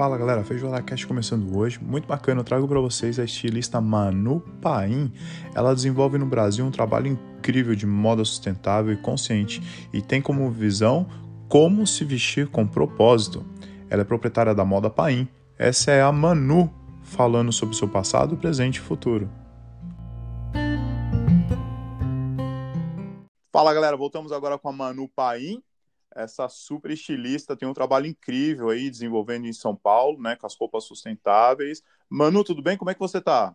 Fala galera, Feijoada Cast começando hoje. Muito bacana, eu trago para vocês a estilista Manu Paim. Ela desenvolve no Brasil um trabalho incrível de moda sustentável e consciente e tem como visão como se vestir com propósito. Ela é proprietária da moda Paim. Essa é a Manu falando sobre seu passado, presente e futuro. Fala galera, voltamos agora com a Manu Paim essa super estilista tem um trabalho incrível aí desenvolvendo em São Paulo, né, com as roupas sustentáveis. Manu, tudo bem? Como é que você tá?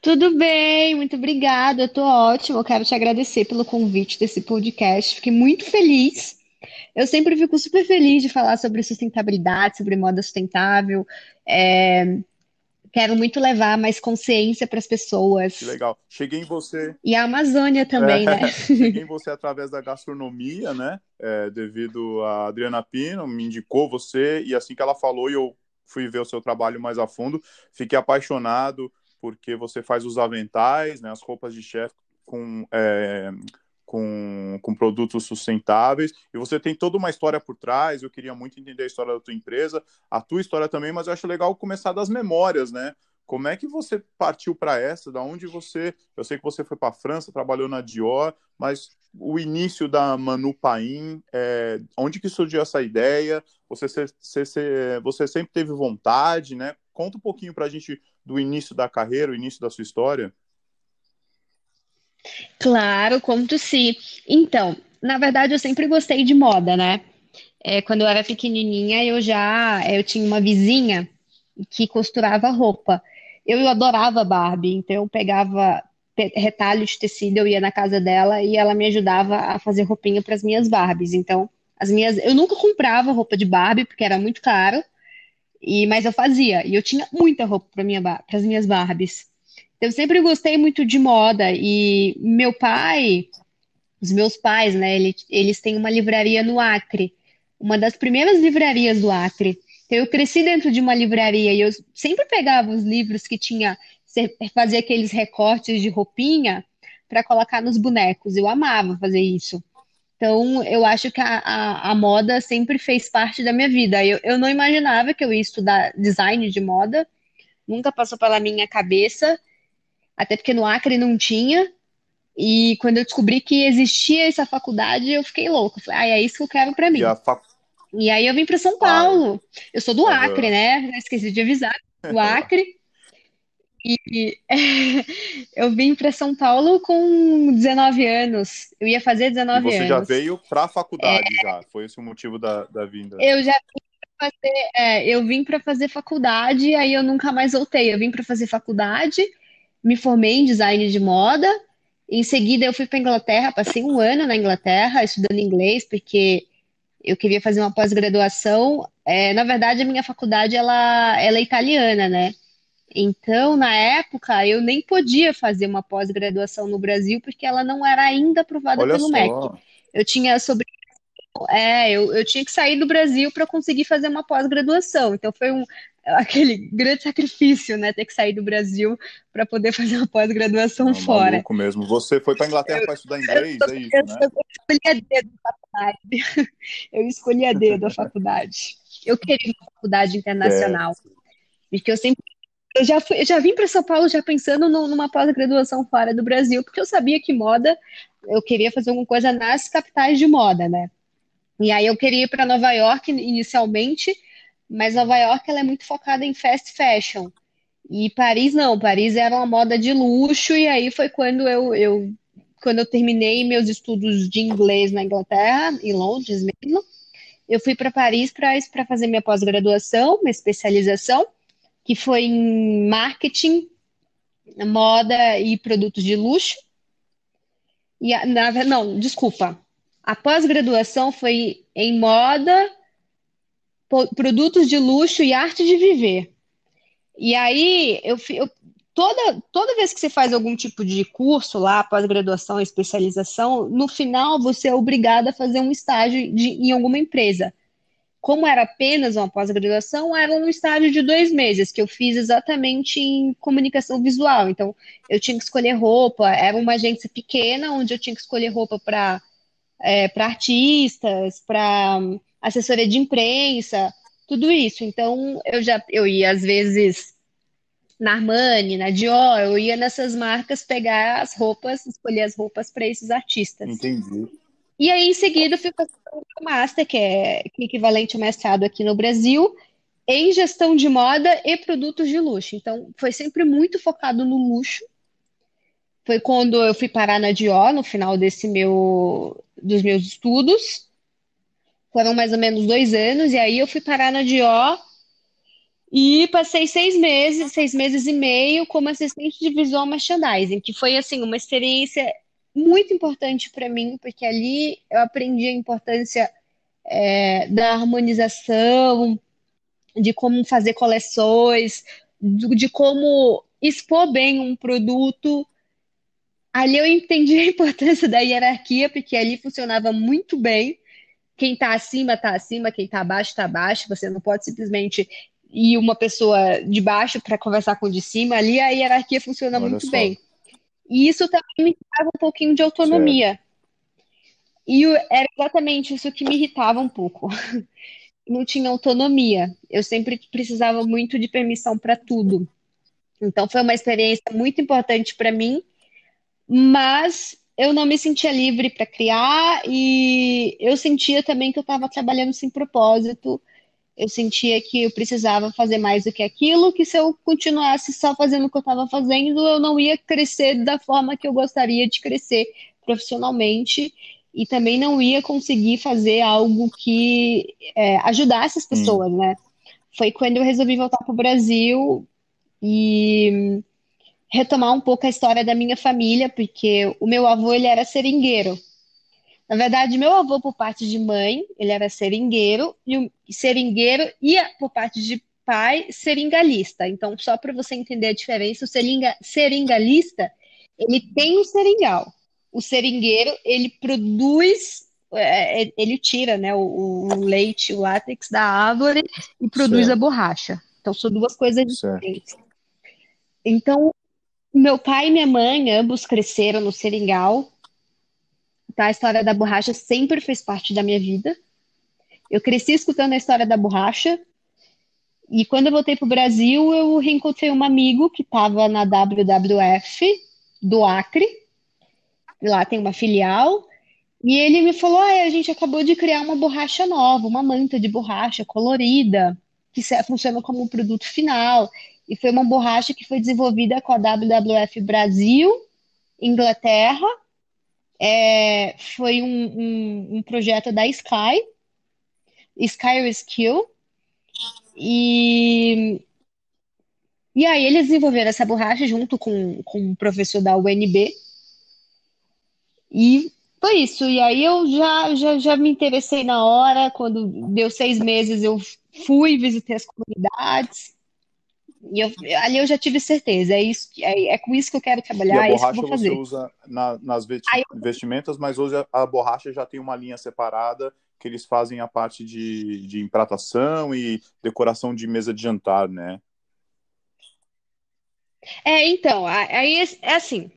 Tudo bem, muito obrigada. Eu tô ótimo. Eu quero te agradecer pelo convite desse podcast. Fiquei muito feliz. Eu sempre fico super feliz de falar sobre sustentabilidade, sobre moda sustentável. É, Quero muito levar mais consciência para as pessoas. Que legal. Cheguei em você. E a Amazônia também, é, né? Cheguei em você através da gastronomia, né? É, devido a Adriana Pino, me indicou você, e assim que ela falou, eu fui ver o seu trabalho mais a fundo, fiquei apaixonado porque você faz os aventais, né? As roupas de chefe com. É, com, com produtos sustentáveis, e você tem toda uma história por trás, eu queria muito entender a história da tua empresa, a tua história também, mas eu acho legal começar das memórias, né? Como é que você partiu para essa? Da onde você. Eu sei que você foi para a França, trabalhou na Dior, mas o início da Manu Paim, é, onde que surgiu essa ideia? Você, você, você sempre teve vontade, né? Conta um pouquinho para a gente do início da carreira, o início da sua história. Claro, conto sim. Então, na verdade, eu sempre gostei de moda, né? É, quando eu era pequenininha, eu já eu tinha uma vizinha que costurava roupa. Eu adorava Barbie, então eu pegava retalho de tecido, eu ia na casa dela e ela me ajudava a fazer roupinha para as minhas Barbies. Então, as minhas, eu nunca comprava roupa de Barbie porque era muito caro, e mas eu fazia e eu tinha muita roupa para minha para as minhas Barbies. Eu sempre gostei muito de moda e meu pai, os meus pais, né, eles, eles têm uma livraria no Acre, uma das primeiras livrarias do Acre. Então, eu cresci dentro de uma livraria e eu sempre pegava os livros que tinha, fazia aqueles recortes de roupinha para colocar nos bonecos. Eu amava fazer isso. Então, eu acho que a, a, a, moda sempre fez parte da minha vida. Eu, eu não imaginava que eu ia estudar design de moda, nunca passou pela minha cabeça até porque no Acre não tinha. E quando eu descobri que existia essa faculdade, eu fiquei louca. Falei, ah, é isso que eu quero para mim. E, fac... e, aí eu vim para São Paulo. Ai. Eu sou do Acre, né? Esqueci de avisar. Do Acre. E eu vim para São Paulo com 19 anos. Eu ia fazer 19 e você anos. Você já veio para a faculdade é... já? Foi esse o motivo da, da vinda? Eu já vim fazer, é, eu vim para fazer faculdade, aí eu nunca mais voltei. Eu vim para fazer faculdade me formei em design de moda. Em seguida, eu fui para a Inglaterra, passei um ano na Inglaterra estudando inglês, porque eu queria fazer uma pós-graduação. É, na verdade, a minha faculdade ela, ela é italiana, né? Então, na época, eu nem podia fazer uma pós-graduação no Brasil, porque ela não era ainda aprovada Olha pelo só. MEC. Eu tinha sobre é, eu, eu tinha que sair do Brasil para conseguir fazer uma pós-graduação. Então foi um, aquele grande sacrifício, né? Ter que sair do Brasil para poder fazer uma pós-graduação é fora. Maluco mesmo. Você foi para Inglaterra para estudar inglês, eu, é isso, eu, né? Eu escolhi a dedo a faculdade. Eu escolhi a dedo a faculdade. Eu queria uma faculdade internacional. É. Porque eu sempre eu já, fui, eu já vim para São Paulo já pensando no, numa pós-graduação fora do Brasil, porque eu sabia que moda, eu queria fazer alguma coisa nas capitais de moda, né? E aí eu queria ir para Nova York inicialmente, mas Nova York ela é muito focada em fast fashion. E Paris não, Paris era uma moda de luxo, e aí foi quando eu, eu quando eu terminei meus estudos de inglês na Inglaterra, em Londres mesmo, eu fui para Paris para fazer minha pós-graduação, minha especialização, que foi em marketing, moda e produtos de luxo. E a, na, não, desculpa. A pós-graduação foi em moda, produtos de luxo e arte de viver. E aí, eu, eu, toda, toda vez que você faz algum tipo de curso lá, pós-graduação, especialização, no final você é obrigado a fazer um estágio de, em alguma empresa. Como era apenas uma pós-graduação, era um estágio de dois meses, que eu fiz exatamente em comunicação visual. Então, eu tinha que escolher roupa, era uma agência pequena, onde eu tinha que escolher roupa para é, artistas, para assessoria de imprensa, tudo isso. Então, eu já eu ia às vezes na Armani, na Dior, eu ia nessas marcas pegar as roupas, escolher as roupas para esses artistas. Entendi. E aí, em seguida, eu fui fazer o Master, que é equivalente ao mestrado aqui no Brasil, em gestão de moda e produtos de luxo. Então, foi sempre muito focado no luxo. Foi quando eu fui parar na Dior, no final desse meu, dos meus estudos. Foram mais ou menos dois anos, e aí eu fui parar na Dior e passei seis meses, seis meses e meio como assistente de visual merchandising, que foi assim uma experiência muito importante para mim, porque ali eu aprendi a importância é, da harmonização, de como fazer coleções, de como expor bem um produto. Ali eu entendi a importância da hierarquia, porque ali funcionava muito bem. Quem está acima, está acima, quem está abaixo, está abaixo. Você não pode simplesmente ir uma pessoa de baixo para conversar com o de cima. Ali a hierarquia funciona Olha muito só. bem. E isso também me dava um pouquinho de autonomia. Certo. E era exatamente isso que me irritava um pouco. Não tinha autonomia. Eu sempre precisava muito de permissão para tudo. Então foi uma experiência muito importante para mim, mas eu não me sentia livre para criar e eu sentia também que eu estava trabalhando sem propósito eu sentia que eu precisava fazer mais do que aquilo, que se eu continuasse só fazendo o que eu estava fazendo, eu não ia crescer da forma que eu gostaria de crescer profissionalmente e também não ia conseguir fazer algo que é, ajudasse as pessoas, hum. né? Foi quando eu resolvi voltar para o Brasil e retomar um pouco a história da minha família, porque o meu avô ele era seringueiro. Na verdade, meu avô, por parte de mãe, ele era seringueiro, e o seringueiro ia, por parte de pai, seringalista. Então, só para você entender a diferença, o seringa, seringalista, ele tem o seringal. O seringueiro, ele produz, é, é ele tira né, o, o, leite, o látex da árvore e produz certo. a borracha. Então, são duas coisas diferentes. Certo. Então, meu pai e minha mãe, ambos cresceram no seringal, Tá? A história da borracha sempre fez parte da minha vida. Eu cresci escutando a história da borracha. E quando eu voltei para o Brasil, eu reencontrei um amigo que estava na WWF do Acre. Lá tem uma filial. E ele me falou: ah, a gente acabou de criar uma borracha nova, uma manta de borracha colorida, que funciona como um produto final. E foi uma borracha que foi desenvolvida com a WWF Brasil, Inglaterra. É, foi um, um, um, projeto da Sky, Sky Rescue, e, e aí eles desenvolveram essa borracha junto com, com um professor da UNB, e foi isso. E aí eu já, já, já me interessei na hora, quando deu seis meses eu fui, visitei as comunidades, e eu, ali eu já tive certeza, é, isso, é, é com isso que eu quero trabalhar, e a borracha é você usa na, nas vestimentas, mas hoje a borracha já tem uma linha separada que eles fazem a parte de, de empratação e decoração de mesa de jantar, né? É, então, aí é, é assim,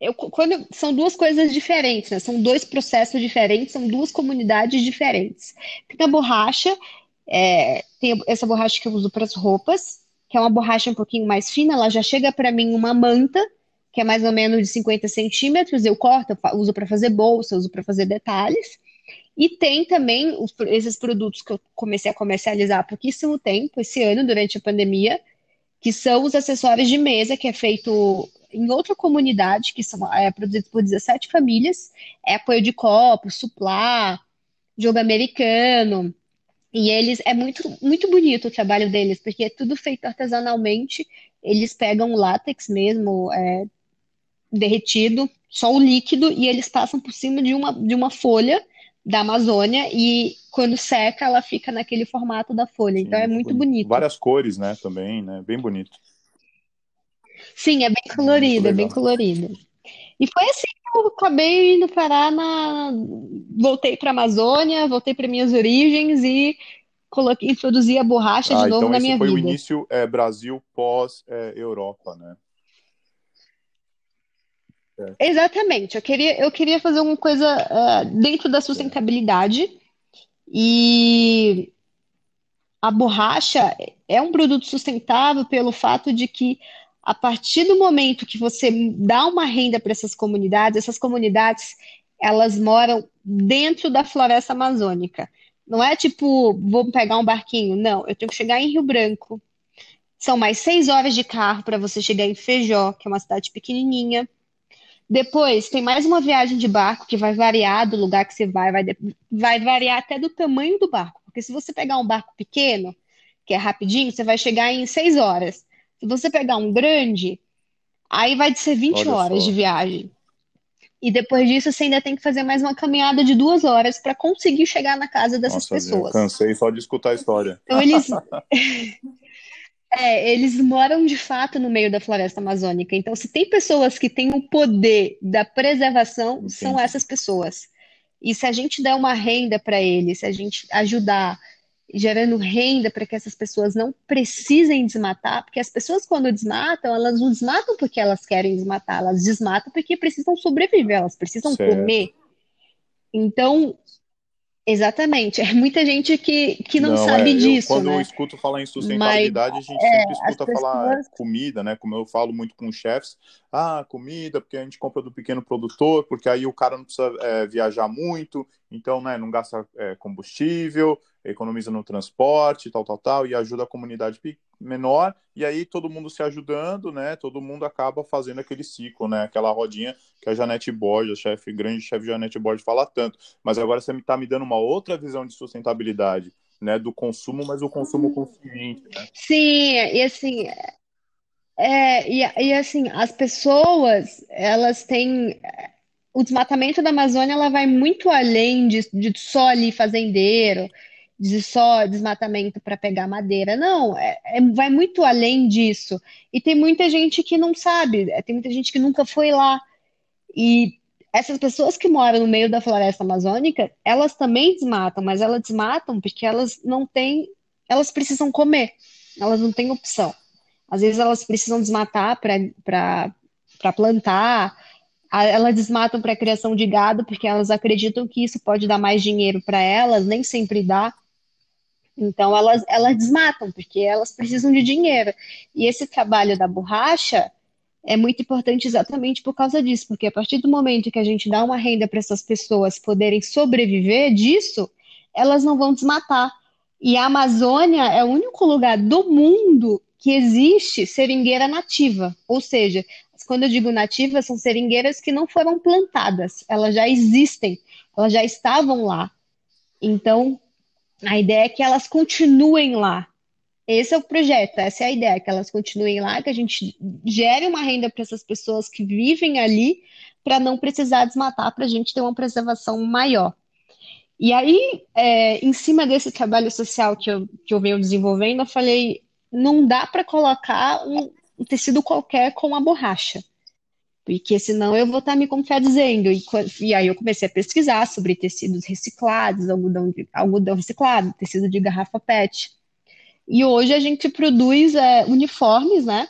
eu, quando, são duas coisas diferentes, né? São dois processos diferentes, são duas comunidades diferentes. Tem a borracha, é, tem essa borracha que eu uso para as roupas, que é uma borracha um pouquinho mais fina, ela já chega para mim uma manta, que é mais ou menos de 50 centímetros, eu corto, eu uso para fazer bolsa, uso para fazer detalhes. E tem também os, esses produtos que eu comecei a comercializar há pouquíssimo tempo, esse ano, durante a pandemia, que são os acessórios de mesa, que é feito em outra comunidade, que são é, produzidos por 17 famílias, é apoio de copo, suplá, jogo americano, e eles é muito muito bonito o trabalho deles, porque é tudo feito artesanalmente. Eles pegam o látex mesmo, é, derretido, só o líquido, e eles passam por cima de uma, de uma folha da Amazônia e quando seca ela fica naquele formato da folha. Então Sim, é muito bonito. Várias cores, né, também, né? Bem bonito. Sim, é bem colorido, é bem colorido. E foi assim eu acabei indo parar na. Voltei para a Amazônia, voltei para minhas origens e coloquei, introduzi a borracha ah, de novo então na minha vida. Foi o início é, Brasil pós-Europa, é, né? É. Exatamente. Eu queria, eu queria fazer alguma coisa uh, dentro da sustentabilidade. E a borracha é um produto sustentável pelo fato de que, a partir do momento que você dá uma renda para essas comunidades, essas comunidades elas moram dentro da floresta amazônica. Não é tipo, vou pegar um barquinho. Não, eu tenho que chegar em Rio Branco. São mais seis horas de carro para você chegar em Feijó, que é uma cidade pequenininha. Depois, tem mais uma viagem de barco que vai variar do lugar que você vai, vai, vai variar até do tamanho do barco. Porque se você pegar um barco pequeno, que é rapidinho, você vai chegar em seis horas. Se você pegar um grande, aí vai ser 20 Olha horas só. de viagem. E depois disso, você ainda tem que fazer mais uma caminhada de duas horas para conseguir chegar na casa dessas Nossa, eu pessoas. cansei só de escutar a história. Então, eles, é, eles moram de fato no meio da floresta amazônica. Então, se tem pessoas que têm o poder da preservação, são Entendi. essas pessoas. E se a gente der uma renda para eles, se a gente ajudar gerando renda para que essas pessoas não precisem desmatar, porque as pessoas, quando desmatam, elas não desmatam porque elas querem desmatar, elas desmatam porque precisam sobreviver, elas precisam Certo. comer. Então, exatamente, é muita gente que, que não, Não, sabe é, eu disso, quando eu né? escuto falar em Mas sustentabilidade, a gente é, sempre escuta falar é, pessoas. comida, né? Como eu falo muito com os chefs, ah, comida, porque a gente compra do pequeno produtor, porque aí o cara não precisa é, viajar muito, então, né, não gasta é, combustível, economiza no transporte, tal, tal, tal, e ajuda a comunidade menor, e aí todo mundo se ajudando, né? Todo mundo acaba fazendo aquele ciclo, né? Aquela rodinha que a Janete Borges, a chefe, grande chefe Janete Borges fala tanto. Mas agora você está me dando uma outra visão de sustentabilidade, né? Do consumo, mas o consumo consciente, né? Sim, e assim, é, e, e assim, as pessoas, elas têm. O desmatamento da Amazônia, ela vai muito além de, de só ali fazendeiro, de só desmatamento para pegar madeira. Não, é, é- vai muito além disso. E tem muita gente que não sabe, é, tem muita gente que nunca foi lá. E essas pessoas que moram no meio da floresta amazônica, elas também desmatam, mas elas desmatam porque elas não têm, elas precisam comer, elas não têm opção. Às vezes elas precisam desmatar para plantar, a- elas desmatam para criação de gado porque elas acreditam que isso pode dar mais dinheiro para elas, nem sempre dá. Então elas, elas desmatam porque elas precisam de dinheiro. E esse trabalho da borracha é muito importante exatamente por causa disso, porque a partir do momento que a gente dá uma renda para essas pessoas poderem sobreviver disso, elas não vão desmatar. E a Amazônia é o único lugar do mundo que existe seringueira nativa. Ou seja, quando eu digo nativa, são seringueiras que não foram plantadas, elas já existem, elas já estavam lá. Então, a ideia é que elas continuem lá. Esse é o projeto, essa é a ideia, que elas continuem lá, que a gente gere uma renda para essas pessoas que vivem ali, para não precisar desmatar, para a gente ter uma preservação maior. E aí, é, em cima desse trabalho social que eu, que eu venho desenvolvendo, eu falei, não dá para colocar um, um tecido qualquer com a borracha, porque senão eu vou estar me contradizendo. E, co- e aí eu comecei a pesquisar sobre tecidos reciclados, algodão, de- algodão reciclado, tecido de garrafa PET. E hoje a gente produz é, uniformes, né?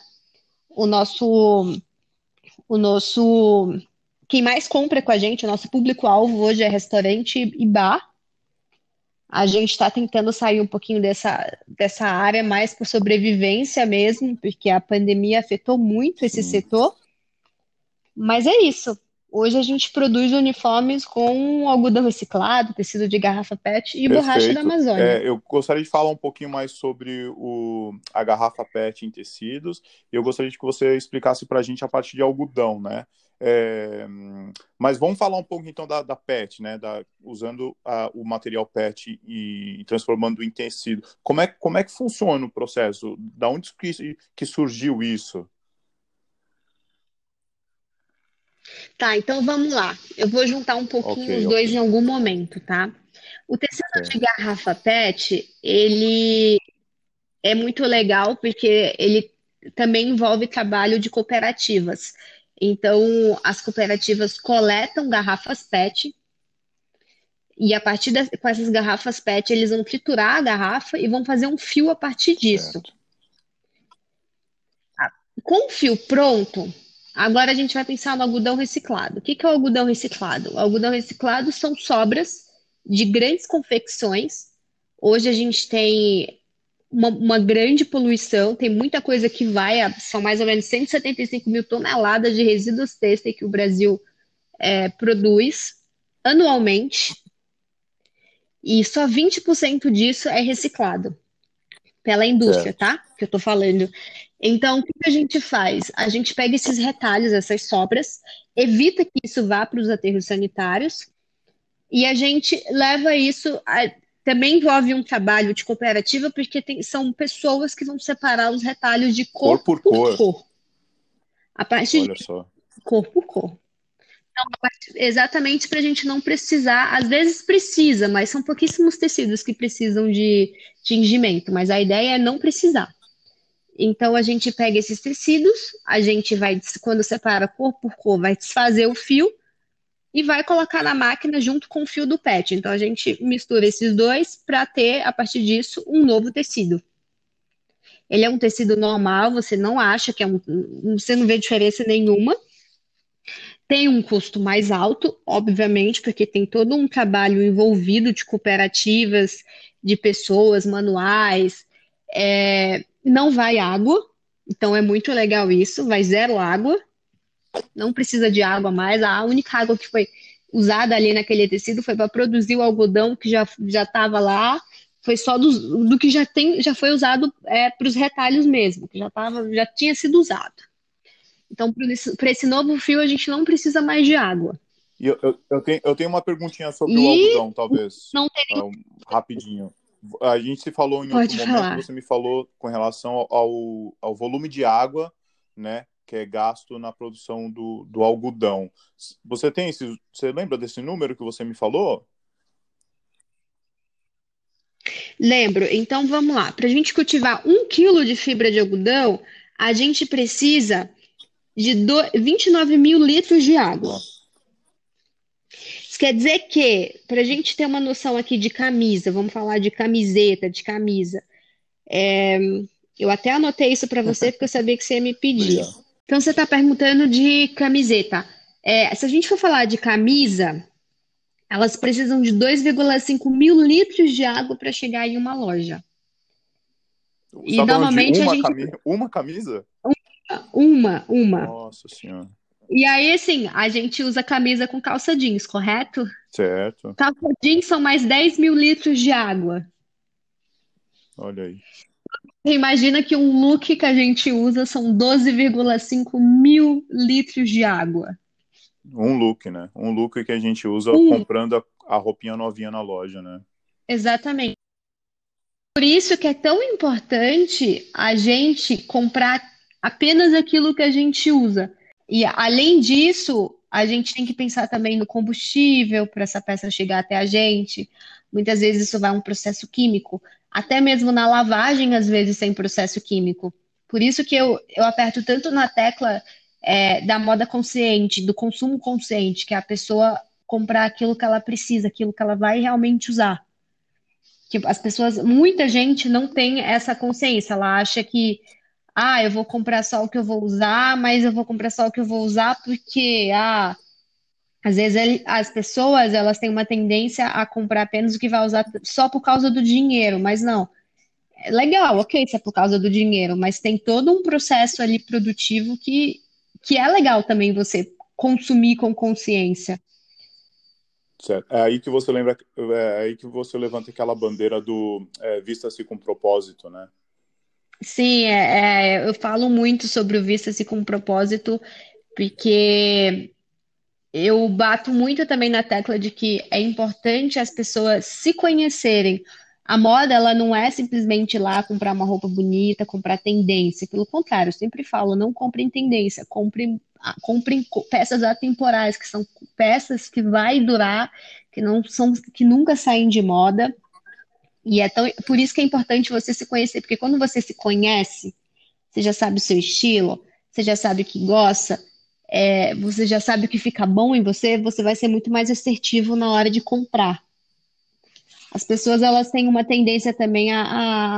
O nosso, o nosso, quem mais compra com a gente, o nosso público-alvo hoje é restaurante e bar. A gente está tentando sair um pouquinho dessa, dessa área mais por sobrevivência mesmo, porque a pandemia afetou muito esse Sim. setor. Mas é isso. Hoje a gente produz uniformes com algodão reciclado, tecido de garrafa PET e borracha da Perfeito. Amazônia. É, eu gostaria de falar um pouquinho mais sobre o, a garrafa PET em tecidos. E eu gostaria de que você explicasse para a gente a parte de algodão, né? É, mas vamos falar um pouco então da, da PET, né? Da, usando a- o material PET e, transformando em tecido. Como é, como é que funciona o processo? Da onde que, que surgiu isso? Tá, então vamos lá. Eu vou juntar um pouquinho Ok, os dois ok. em algum momento, tá? O tecido de Certo. garrafa PET, ele é muito legal porque ele também envolve trabalho de cooperativas. Então, as cooperativas coletam garrafas PET e a partir das, com essas garrafas PET, eles vão triturar a garrafa e vão fazer um fio a partir disso. Certo. Com o fio pronto, agora a gente vai pensar no algodão reciclado. O que que é o algodão reciclado? O algodão reciclado são sobras de grandes confecções. Hoje a gente tem uma, uma, grande poluição, tem muita coisa que vai, são mais ou menos 175 mil toneladas de resíduos têxteis que o Brasil é, produz anualmente, e só 20% disso é reciclado pela indústria, tá? Que eu tô falando. Então, o que a gente faz? A gente pega esses retalhos, essas sobras, evita que isso vá para os aterros sanitários e a gente leva isso. A, também envolve um trabalho de cooperativa, porque tem, são pessoas que vão separar os retalhos de cor, cor por, cor. cor. A partir Olha de só. cor por cor. Então, exatamente para a gente não precisar, às vezes precisa, mas são pouquíssimos tecidos que precisam de tingimento, mas a ideia é não precisar. Então a gente pega esses tecidos, a gente vai, quando separa cor por cor, vai desfazer o fio e vai colocar na máquina junto com o fio do PET. Então a gente mistura esses dois para ter, a partir disso, um novo tecido. Ele é um tecido normal, você não acha que é um. Você não vê diferença nenhuma. Tem um custo mais alto, obviamente, porque tem todo um trabalho envolvido de cooperativas, de pessoas, manuais. É, não vai água, então é muito legal isso, vai zero água, não precisa de água mais, a única água que foi usada ali naquele tecido foi para produzir o algodão que já já estava lá, foi só do, do que já tem, já foi usado é, para os retalhos mesmo, que já tava, já tinha sido usado. Então, para esse novo fio, a gente não precisa mais de água. Eu, eu, eu, tenho, eu tenho uma perguntinha sobre e o algodão, talvez. Não tem. Um, rapidinho a gente se falou em Pode outro falar. momento, você me falou com relação ao, ao volume de água, né, que é gasto na produção do, do algodão. Você tem esse, você lembra desse número que você me falou? Lembro. Então vamos lá. Para a gente cultivar um quilo de fibra de algodão, a gente precisa de do, 29 mil litros de água. Nossa. Isso quer dizer que, para a gente ter uma noção aqui de camisa, vamos falar de camiseta, de camisa. É, eu até anotei isso para você porque eu sabia que você ia me pedir. Então, você está perguntando de camiseta. É, se a gente for falar de camisa, elas precisam de 2,5 mil litros de água para chegar em uma loja. e normalmente uma a gente. Camisa? Uma camisa? Uma, uma. Nossa Senhora. E aí, assim, a gente usa camisa com calça jeans, correto? Certo. Calça jeans são mais 10 mil litros de água. Olha aí. Imagina que um look que a gente usa são 12,5 mil litros de água. Um look, né? Um look que a gente usa um. comprando a, a roupinha novinha na loja, né? Exatamente. Por isso que é tão importante a gente comprar apenas aquilo que a gente usa. E além disso, a gente tem que pensar também no combustível para essa peça chegar até a gente. Muitas vezes isso vai um processo químico, até mesmo na lavagem, às vezes tem processo químico. Por isso que eu, eu aperto tanto na tecla é, da moda consciente, do consumo consciente, que é a pessoa comprar aquilo que ela precisa, aquilo que ela vai realmente usar. Que as pessoas, muita gente não tem essa consciência, ela acha que ah, eu vou comprar só o que eu vou usar, mas eu vou comprar só o que eu vou usar porque, ah, às vezes as pessoas elas têm uma tendência a comprar apenas o que vai usar só por causa do dinheiro, mas não. É legal, ok, se é por causa do dinheiro, mas tem todo um processo ali produtivo que, que é legal também você consumir com consciência. Certo. É aí que você lembra, é aí que você levanta aquela bandeira do é, vista-se com propósito, né? Sim, é, é, eu falo muito sobre o Vista-se com propósito, porque eu bato muito também na tecla de que é importante as pessoas se conhecerem. A moda, ela não é simplesmente ir lá comprar uma roupa bonita, comprar tendência. Pelo contrário, eu sempre falo, não comprem tendência, comprem, ah, comprem peças atemporais, que são peças que vai durar, que não são, que nunca saem de moda. E é tão, por isso que é importante você se conhecer, porque quando você se conhece, você já sabe o seu estilo, você já sabe o que gosta, é, você já sabe o que fica bom em você, você vai ser muito mais assertivo na hora de comprar. As pessoas elas têm uma tendência também a,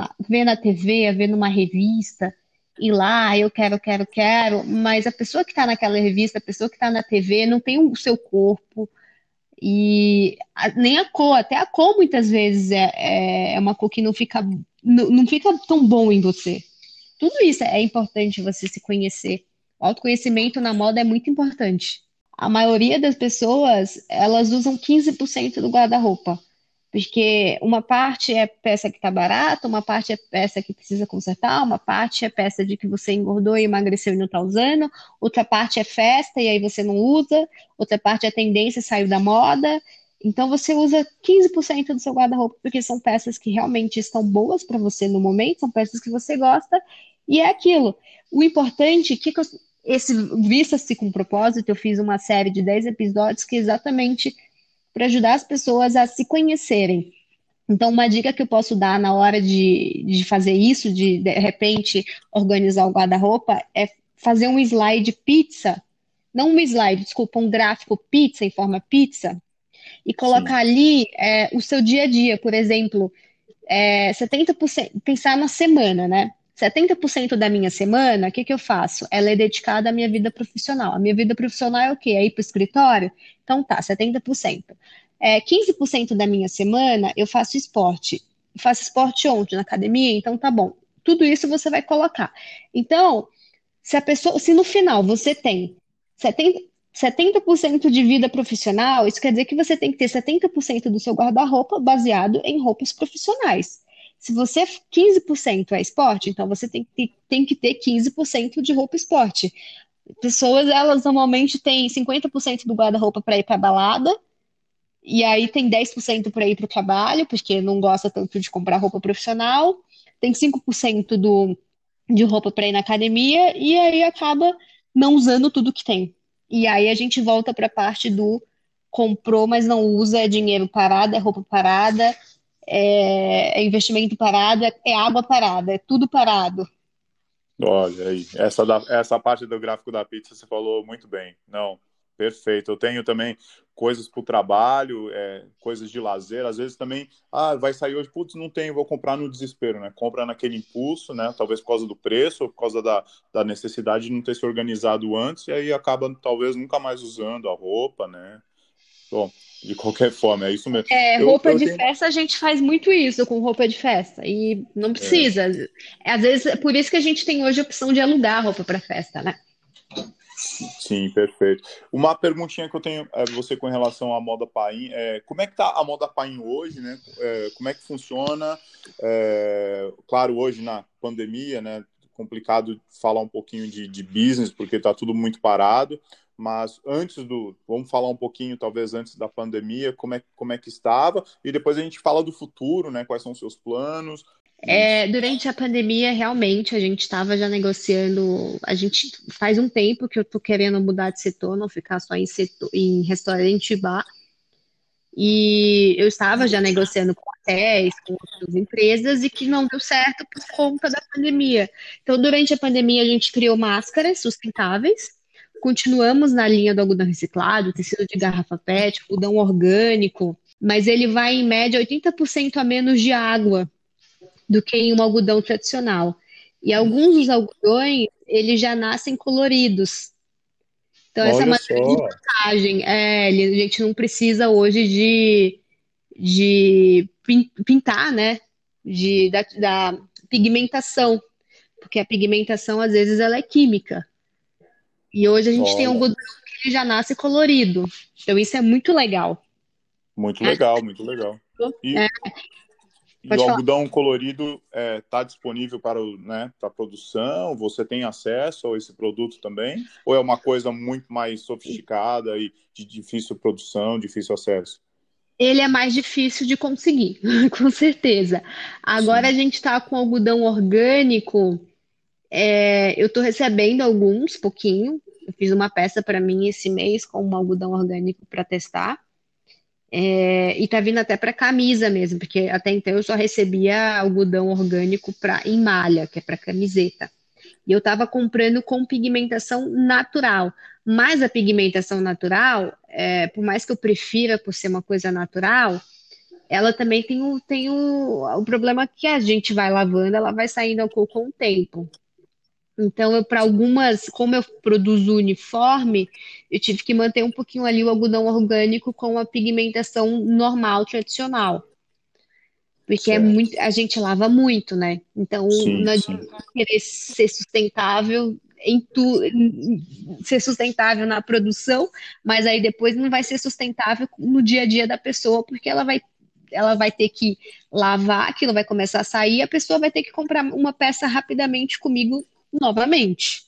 a ver na TV, a ver numa revista, ir lá, eu quero, quero, quero, mas a pessoa que está naquela revista, a pessoa que está na TV, não tem o seu corpo, E a, nem a cor, até a cor muitas vezes é, é, é uma cor que não fica, não, não fica tão bom em você. Tudo isso é importante você se conhecer. O autoconhecimento na moda é muito importante. A maioria das pessoas, elas usam 15% do guarda-roupa. Porque uma parte é peça que está barata, uma parte é peça que precisa consertar, uma parte é peça de que você engordou e emagreceu e não está usando, outra parte é festa e aí você não usa, outra parte é tendência e saiu da moda. Então você usa 15% do seu guarda-roupa porque são peças que realmente estão boas para você no momento, são peças que você gosta e é aquilo. O importante, que esse Vista-se com propósito, eu fiz uma série de 10 episódios que é exatamente para ajudar as pessoas a se conhecerem. Então, uma dica que eu posso dar na hora de, de fazer isso, de de repente organizar o guarda-roupa, é fazer um slide pizza, não um slide, desculpa, um gráfico pizza em forma pizza, e colocar Sim. ali é, o seu dia a dia, por exemplo, é, 70%, pensar na semana, né? 70% da minha semana, o que, que eu faço? Ela é dedicada à minha vida profissional. A minha vida profissional é o quê? É ir para o escritório? Então tá, 70%. É, 15% da minha semana eu faço esporte. Eu faço esporte ontem na academia, então tá bom. Tudo isso você vai colocar. Então, se a pessoa, se no final você tem 70, 70% de vida profissional, isso quer dizer que você tem que ter 70% do seu guarda-roupa baseado em roupas profissionais. Se você 15% é esporte, então você tem que, tem que ter 15% de roupa esporte. Pessoas, elas normalmente têm 50% do guarda-roupa para ir para balada, e aí tem 10% para ir para o trabalho, porque não gosta tanto de comprar roupa profissional, tem 5% do, de roupa para ir na academia, e aí acaba não usando tudo que tem. E aí a gente volta para a parte do comprou, mas não usa, é dinheiro parado, é roupa parada, é, é investimento parado, é, é, água parada, é tudo parado. Olha aí, essa, da, essa parte do gráfico da pizza você falou muito bem. Não, perfeito. Eu tenho também coisas para o trabalho, é, coisas de lazer. Às vezes também, ah, vai sair hoje, putz, não tenho, vou comprar no desespero, né? Compra naquele impulso, né? Talvez por causa do preço ou por causa da, da necessidade de não ter se organizado antes, e aí acaba talvez nunca mais usando a roupa, né? Bom, de qualquer forma, é isso mesmo. É, roupa eu, eu de tenho... festa, a gente faz muito isso com roupa de festa. E não precisa. É. Às vezes, é por isso que a gente tem hoje a opção de alugar roupa para festa, né? Sim, perfeito. Uma perguntinha que eu tenho é você com relação à moda paim, é, como é que tá a moda paim hoje, né? É, como é que funciona? É, claro, hoje na pandemia, né? Complicado falar um pouquinho de, de business, porque está tudo muito parado mas antes do, vamos falar um pouquinho, talvez antes da pandemia, como é, como é que estava, e depois a gente fala do futuro, né? Quais são os seus planos. É, durante a pandemia, realmente, a gente estava já negociando. A gente faz um tempo que eu estou querendo mudar de setor, não ficar só em, setor, em restaurante e bar. E eu estava já negociando com hotéis, com outras empresas, e que não deu certo por conta da pandemia. Então, durante a pandemia, a gente criou máscaras sustentáveis Continuamos na linha do algodão reciclado, tecido de garrafa PET, algodão orgânico, mas ele vai em média 80% a menos de água do que em um algodão tradicional. E alguns dos algodões, eles já nascem coloridos. Então, Olha essa é uma grande vantagem. É, a gente não precisa hoje de, de pintar, né? De, da, da pigmentação. Porque a pigmentação, às vezes, ela é química. E hoje a gente Olha. tem um algodão que já nasce colorido. Então isso é muito legal. Muito legal, muito legal. E, é. e o algodão colorido está é, tá disponível para, né, para produção? Você tem acesso a esse produto também? Ou é uma coisa muito mais sofisticada e de difícil produção, difícil acesso? Ele é mais difícil de conseguir, com certeza. Agora Sim. a gente está com algodão orgânico é, eu estou recebendo alguns, pouquinho. Eu fiz uma peça para mim esse mês com um algodão orgânico para testar. É, e tá vindo até para camisa mesmo, porque até então eu só recebia algodão orgânico para em malha, que é para camiseta. E eu estava comprando com pigmentação natural. Mas a pigmentação natural, é, por mais que eu prefira por ser uma coisa natural, ela também tem o, tem o, o problema que a gente vai lavando, ela vai saindo ao com o tempo. Então, para algumas, como eu produzo uniforme, eu tive que manter um pouquinho ali o algodão orgânico com a pigmentação normal, tradicional. Porque é muito, a gente lava muito, né? Então, sim, não adianta querer ser sustentável em tu, ser sustentável na produção, mas aí depois não vai ser sustentável no dia a dia da pessoa, porque ela vai ela vai ter que lavar, aquilo vai começar a sair, a pessoa vai ter que comprar uma peça rapidamente comigo novamente.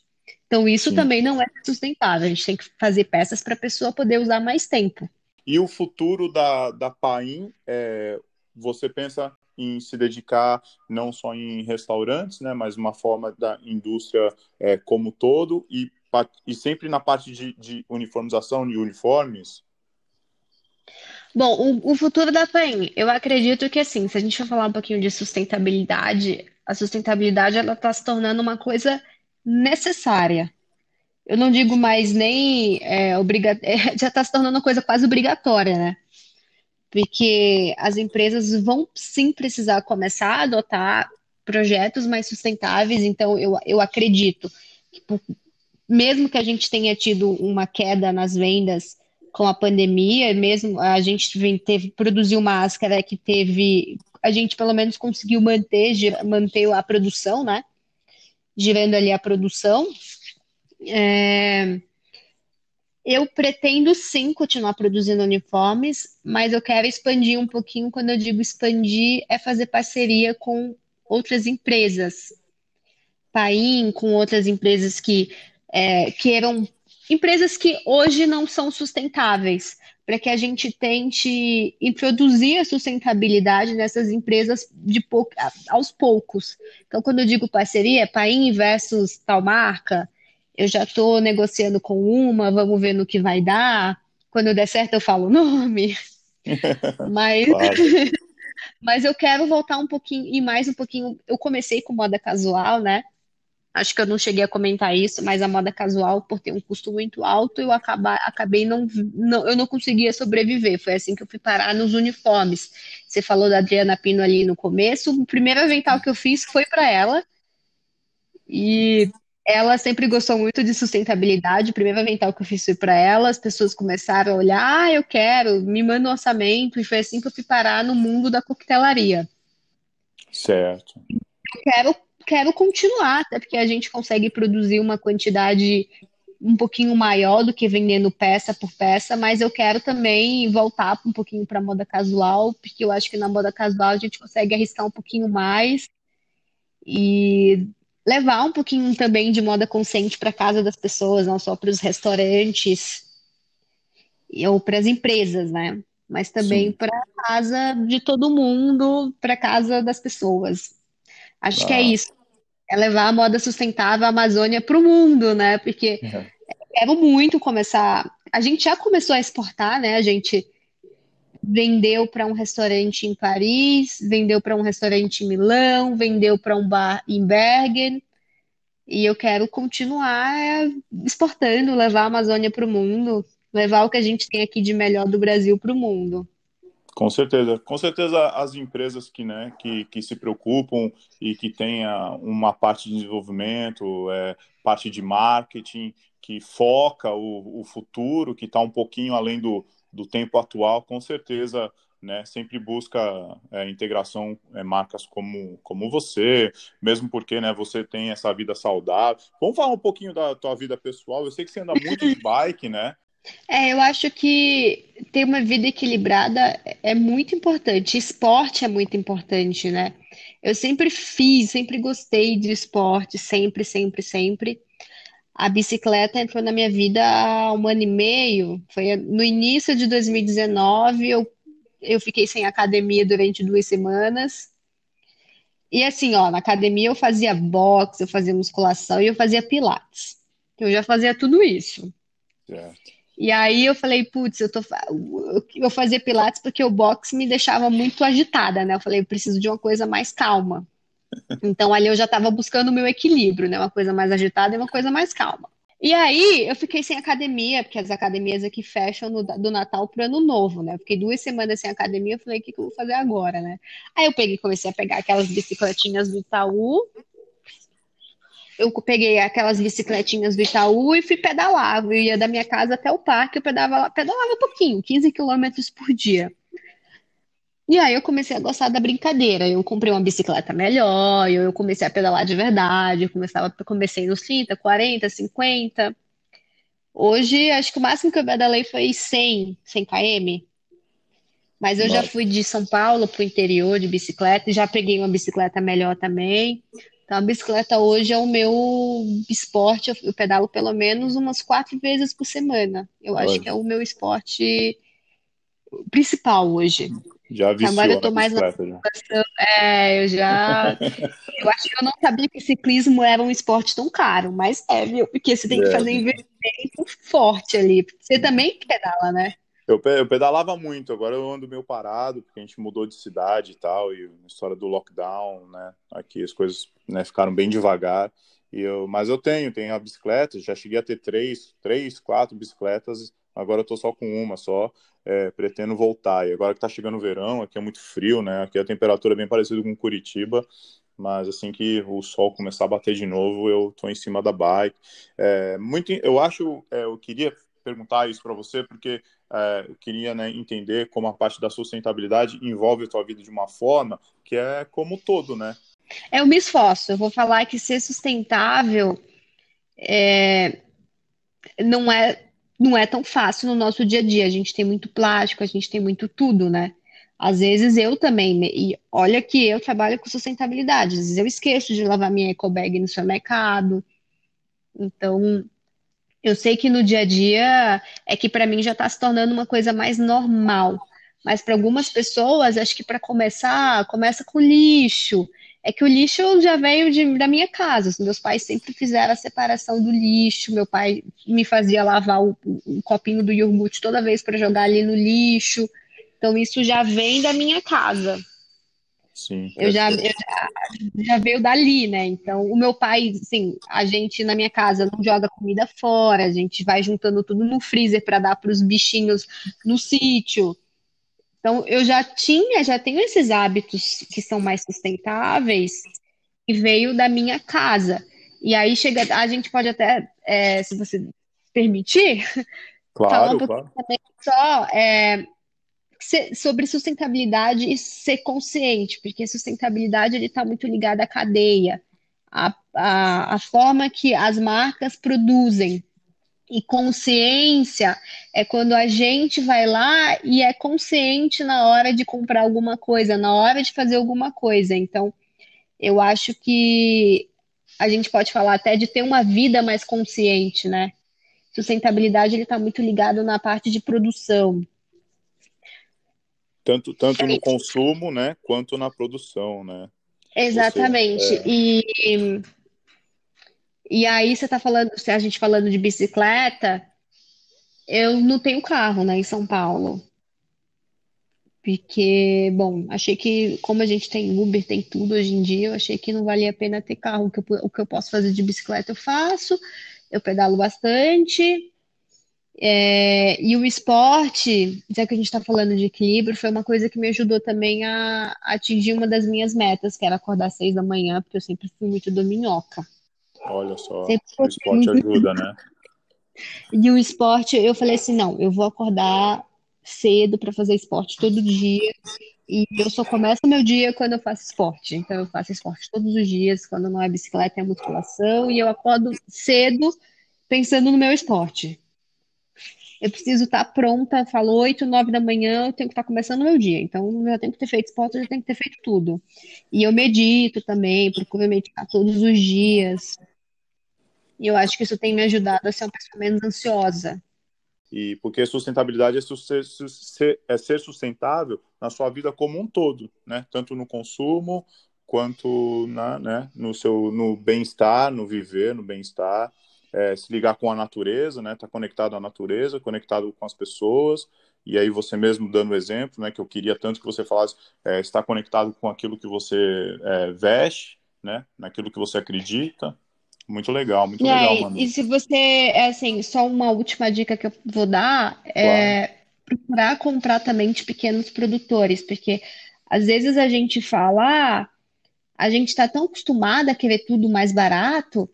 Então, isso Sim. também não é sustentável. A gente tem que fazer peças para a pessoa poder usar mais tempo. E o futuro da, da Paim, é, você pensa em se dedicar não só em restaurantes, né, mas uma forma da indústria é, como todo e, e sempre na parte de, de uniformização de uniformes? Bom, o, o futuro da Paim, eu acredito que assim, se a gente for falar um pouquinho de sustentabilidade, a sustentabilidade ela está se tornando uma coisa necessária. Eu não digo mais nem é, obriga... É, já está se tornando uma coisa quase obrigatória, né? Porque as empresas vão sim precisar começar a adotar projetos mais sustentáveis. Então, eu, eu acredito que, por, mesmo que a gente tenha tido uma queda nas vendas com a pandemia, mesmo a gente teve, produziu máscara que teve a gente pelo menos conseguiu manter, manter a produção, né? Girando ali a produção. É... Eu pretendo sim continuar produzindo uniformes, mas eu quero expandir um pouquinho. Quando eu digo expandir, é fazer parceria com outras empresas. Paim, com outras empresas que é, queiram. Empresas que hoje não são sustentáveis, para que a gente tente introduzir a sustentabilidade nessas empresas de pou... aos poucos. Então, quando eu digo parceria, Paim versus tal marca, eu já estou negociando com uma, vamos ver no que vai dar. Quando der certo, eu falo o nome. Mas, mas eu quero voltar um pouquinho e mais um pouquinho. Eu comecei com moda casual, né? Acho que eu não cheguei a comentar isso, mas a moda casual, por ter um custo muito alto, eu acabar, acabei não, não, eu não conseguia sobreviver. Foi assim que eu fui parar nos uniformes. Você falou da Adriana Pino ali no começo. O primeiro avental que eu fiz foi para ela. E ela sempre gostou muito de sustentabilidade. O primeiro avental que eu fiz foi para ela. As pessoas começaram a olhar, ah, eu quero, me manda um orçamento. E foi assim que eu fui parar no mundo da coquetelaria. Certo. Eu quero quero continuar, até porque a gente consegue produzir uma quantidade um pouquinho maior do que vendendo peça por peça, mas eu quero também voltar um pouquinho para moda casual, porque eu acho que na moda casual a gente consegue arriscar um pouquinho mais e levar um pouquinho também de moda consciente para casa das pessoas, não só para os restaurantes ou para as empresas, né? Mas também para casa de todo mundo, para casa das pessoas. Acho ah. que é isso. É levar a moda sustentável, a Amazônia para o mundo, né? Porque uhum. quero muito começar. A gente já começou a exportar, né? A gente vendeu para um restaurante em Paris, vendeu para um restaurante em Milão, vendeu para um bar em Bergen. E eu quero continuar exportando, levar a Amazônia para o mundo, levar o que a gente tem aqui de melhor do Brasil para o mundo. Com certeza, com certeza as empresas que, né, que, que se preocupam e que tenha uma parte de desenvolvimento, é, parte de marketing, que foca o, o futuro, que está um pouquinho além do, do tempo atual, com certeza né, sempre busca é, integração é, marcas como, como você, mesmo porque né, você tem essa vida saudável. Vamos falar um pouquinho da tua vida pessoal. Eu sei que você anda muito de bike, né? É, eu acho que ter uma vida equilibrada é muito importante. Esporte é muito importante, né? Eu sempre fiz, sempre gostei de esporte, sempre, sempre, sempre. A bicicleta entrou na minha vida há um ano e meio. Foi no início de 2019, eu, eu fiquei sem academia durante duas semanas. E assim, ó, na academia eu fazia boxe, eu fazia musculação e eu fazia pilates. Eu já fazia tudo isso. Certo. E aí eu falei, putz, eu tô eu vou fazer pilates porque o boxe me deixava muito agitada, né? Eu falei, eu preciso de uma coisa mais calma. Então ali eu já estava buscando o meu equilíbrio, né? Uma coisa mais agitada e uma coisa mais calma. E aí eu fiquei sem academia, porque as academias aqui fecham no, do Natal pro ano novo, né? Eu fiquei duas semanas sem academia, eu falei, o que, que eu vou fazer agora, né? Aí eu peguei, comecei a pegar aquelas bicicletinhas do Itaú, eu peguei aquelas bicicletinhas do Itaú e fui pedalar. Eu ia da minha casa até o parque, eu pedalava, pedalava um pouquinho, 15 quilômetros por dia. E aí eu comecei a gostar da brincadeira. Eu comprei uma bicicleta melhor, eu comecei a pedalar de verdade, eu começava, comecei nos 30, 40, 50. Hoje, acho que o máximo que eu pedalei foi 100, 100 km. Mas eu já fui de São Paulo para o interior de bicicleta e já peguei uma bicicleta melhor também. Então, a bicicleta hoje é o meu esporte. Eu, pedalo pelo menos umas quatro vezes por semana. Eu acho que é o meu esporte principal hoje. Já vi Agora eu tô mais na É, eu já. eu acho que eu não sabia que ciclismo era um esporte tão caro, mas é, viu? Porque você tem que é. fazer investimento forte ali. Você também pedala, né? Eu, eu pedalava muito, agora eu ando meio parado, porque a gente mudou de cidade e tal, e a história do lockdown, né? Aqui as coisas né, ficaram bem devagar. E eu, mas eu tenho, tenho a bicicleta, já cheguei a ter três, três, quatro bicicletas, agora eu tô só com uma só, é, pretendo voltar. E agora que tá chegando o verão, aqui é muito frio, né? Aqui a temperatura é bem parecida com Curitiba, mas assim que o sol começar a bater de novo, eu tô em cima da bike. É, muito, eu acho, é, eu queria perguntar isso para você, porque é, eu queria né, entender como a parte da sustentabilidade envolve a tua vida de uma forma que é como todo, né? É, eu me esforço. Eu vou falar que ser sustentável é, não é não é tão fácil no nosso dia a dia. A gente tem muito plástico, a gente tem muito tudo, né? Às vezes eu também, e olha que eu trabalho com sustentabilidade, às vezes eu esqueço de lavar minha eco bag no supermercado. Então, eu sei que no dia a dia é que para mim já está se tornando uma coisa mais normal. Mas para algumas pessoas, acho que para começar, começa com lixo. É que o lixo já veio de, da minha casa. Meus pais sempre fizeram a separação do lixo. Meu pai me fazia lavar o, o copinho do iogurte toda vez para jogar ali no lixo. Então isso já vem da minha casa. Sim. Eu já, eu já, já veio dali, né? Então, o meu pai, assim, a gente na minha casa não joga comida fora, a gente vai juntando tudo no freezer para dar para os bichinhos no sítio. Então, eu já tinha, já tenho esses hábitos que são mais sustentáveis e veio da minha casa. E aí chega, a gente pode até, é, se você permitir, claro, falar um pouquinho claro. também só é, sobre sustentabilidade e ser consciente, porque sustentabilidade ele está muito ligado à cadeia, à, à, à forma que as marcas produzem. E consciência é quando a gente vai lá e é consciente na hora de comprar alguma coisa, na hora de fazer alguma coisa. Então, eu acho que a gente pode falar até de ter uma vida mais consciente, né? Sustentabilidade ele está muito ligado na parte de produção, tanto, tanto no consumo, né, quanto na produção, né? Exatamente. Você, é... E, e aí você está falando, se a gente falando de bicicleta, eu não tenho carro, né, em São Paulo. Porque, bom, achei que, como a gente tem Uber, tem tudo hoje em dia, eu achei que não valia a pena ter carro. O que eu, o que eu posso fazer de bicicleta eu faço, eu pedalo bastante, é, e o esporte, já que a gente está falando de equilíbrio, foi uma coisa que me ajudou também a, a atingir uma das minhas metas, que era acordar às seis da manhã, porque eu sempre fui muito dominhoca. Olha só, o esporte ajuda, né? E o esporte, eu falei assim, não, eu vou acordar cedo para fazer esporte todo dia. E eu só começo meu dia quando eu faço esporte. Então eu faço esporte todos os dias, quando não é bicicleta é musculação, e eu acordo cedo pensando no meu esporte eu preciso estar pronta, falo 8, 9 da manhã, eu tenho que estar começando o meu dia. Então, eu já tenho que ter feito esporte, já tenho que ter feito tudo. E eu medito também, procuro meditar todos os dias. E eu acho que isso tem me ajudado a ser uma pessoa menos ansiosa. E porque sustentabilidade é ser, é ser sustentável na sua vida como um todo, né? Tanto no consumo quanto na, né, no seu no bem-estar, no viver, no bem-estar é, se ligar com a natureza, né? Tá conectado à natureza, conectado com as pessoas. E aí você mesmo dando o exemplo, né? Que eu queria tanto que você falasse, é, estar conectado com aquilo que você é, veste, né? Naquilo que você acredita. Muito legal, muito e legal, mano. E se você, é assim, só uma última dica que eu vou dar é claro. procurar comprar também de pequenos produtores, porque às vezes a gente fala, ah, a gente está tão acostumada a querer tudo mais barato,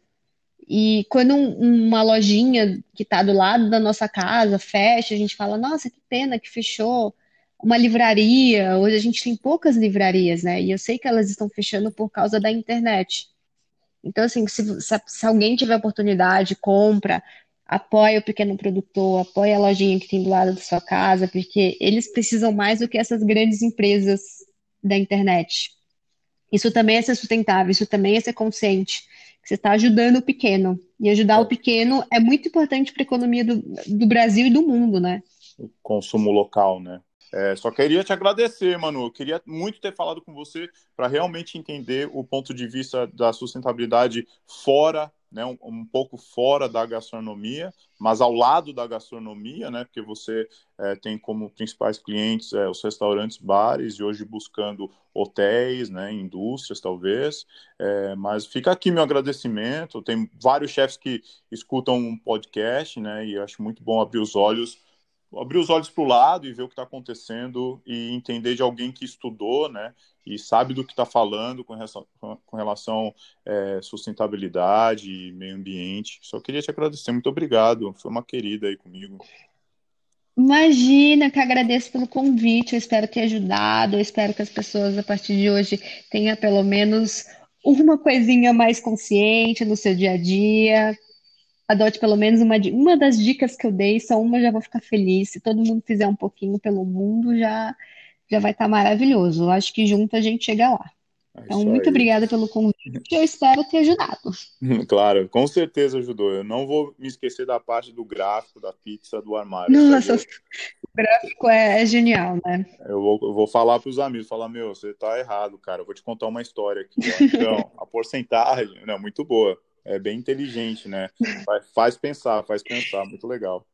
E quando um, uma lojinha que está do lado da nossa casa fecha, a gente fala, nossa, que pena que fechou uma livraria. Hoje a gente tem poucas livrarias, né? E eu sei que elas estão fechando por causa da internet. Então, assim, se, se, se alguém tiver oportunidade, compra, apoia o pequeno produtor, apoia a lojinha que tem do lado da sua casa, porque eles precisam mais do que essas grandes empresas da internet. Isso também é ser sustentável, isso também é ser consciente. Você está ajudando o pequeno. E ajudar o pequeno é muito importante para a economia do, do Brasil e do mundo, né? O consumo local, né? É, só queria te agradecer, Manu. Queria muito ter falado com você para realmente entender o ponto de vista da sustentabilidade fora né, um, um, pouco fora da gastronomia, mas ao lado da gastronomia, né, porque você é, tem como principais clientes é, os restaurantes, bares, e hoje buscando hotéis, né, indústrias talvez, é, mas fica aqui meu agradecimento, tem vários chefes que escutam um podcast, né, e acho muito bom abrir os olhos abrir os olhos para o lado e ver o que está acontecendo e entender de alguém que estudou, né, e sabe do que está falando com relação, com relação é, sustentabilidade e meio ambiente. Só queria te agradecer, muito obrigado. Foi uma querida aí comigo. Imagina que agradeço pelo convite, eu espero ter ajudado, eu espero que as pessoas a partir de hoje tenham pelo menos uma coisinha mais consciente no seu dia a dia. Adote pelo menos uma, uma das dicas que eu dei, só uma já vou ficar feliz. Se todo mundo fizer um pouquinho pelo mundo, já já vai estar tá maravilhoso. Eu acho que junto a gente chega lá. É então, muito aí. obrigada pelo convite. Eu espero ter ajudado. Claro, com certeza ajudou. Eu não vou me esquecer da parte do gráfico, da pizza, do armário. Nossa, o gráfico é, é, genial, né? Eu vou, eu vou falar para os amigos, falar, meu, você está errado, cara. Eu vou te contar uma história aqui. Então, a porcentagem, né, muito boa. É bem inteligente, né? Faz pensar, faz pensar. Muito legal.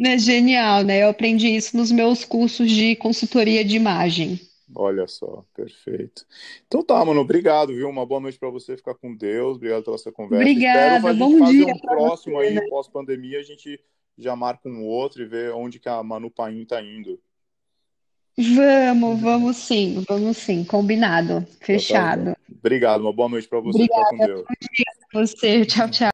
É genial, né? Eu aprendi isso nos meus cursos de consultoria de imagem. Olha só, perfeito. Então tá, mano, obrigado, viu? Uma boa noite para você, ficar com Deus. Obrigado pela sua conversa. Obrigada, Espero bom fazer dia um próximo você, aí, né? pós-pandemia, a gente já marca um outro e vê onde que a Manu Paim tá indo. Vamos, vamos sim, vamos sim, combinado, fechado. Então, tá Obrigado, uma boa noite para você, Obrigada, ficar com Deus. Bom dia você, tchau, tchau.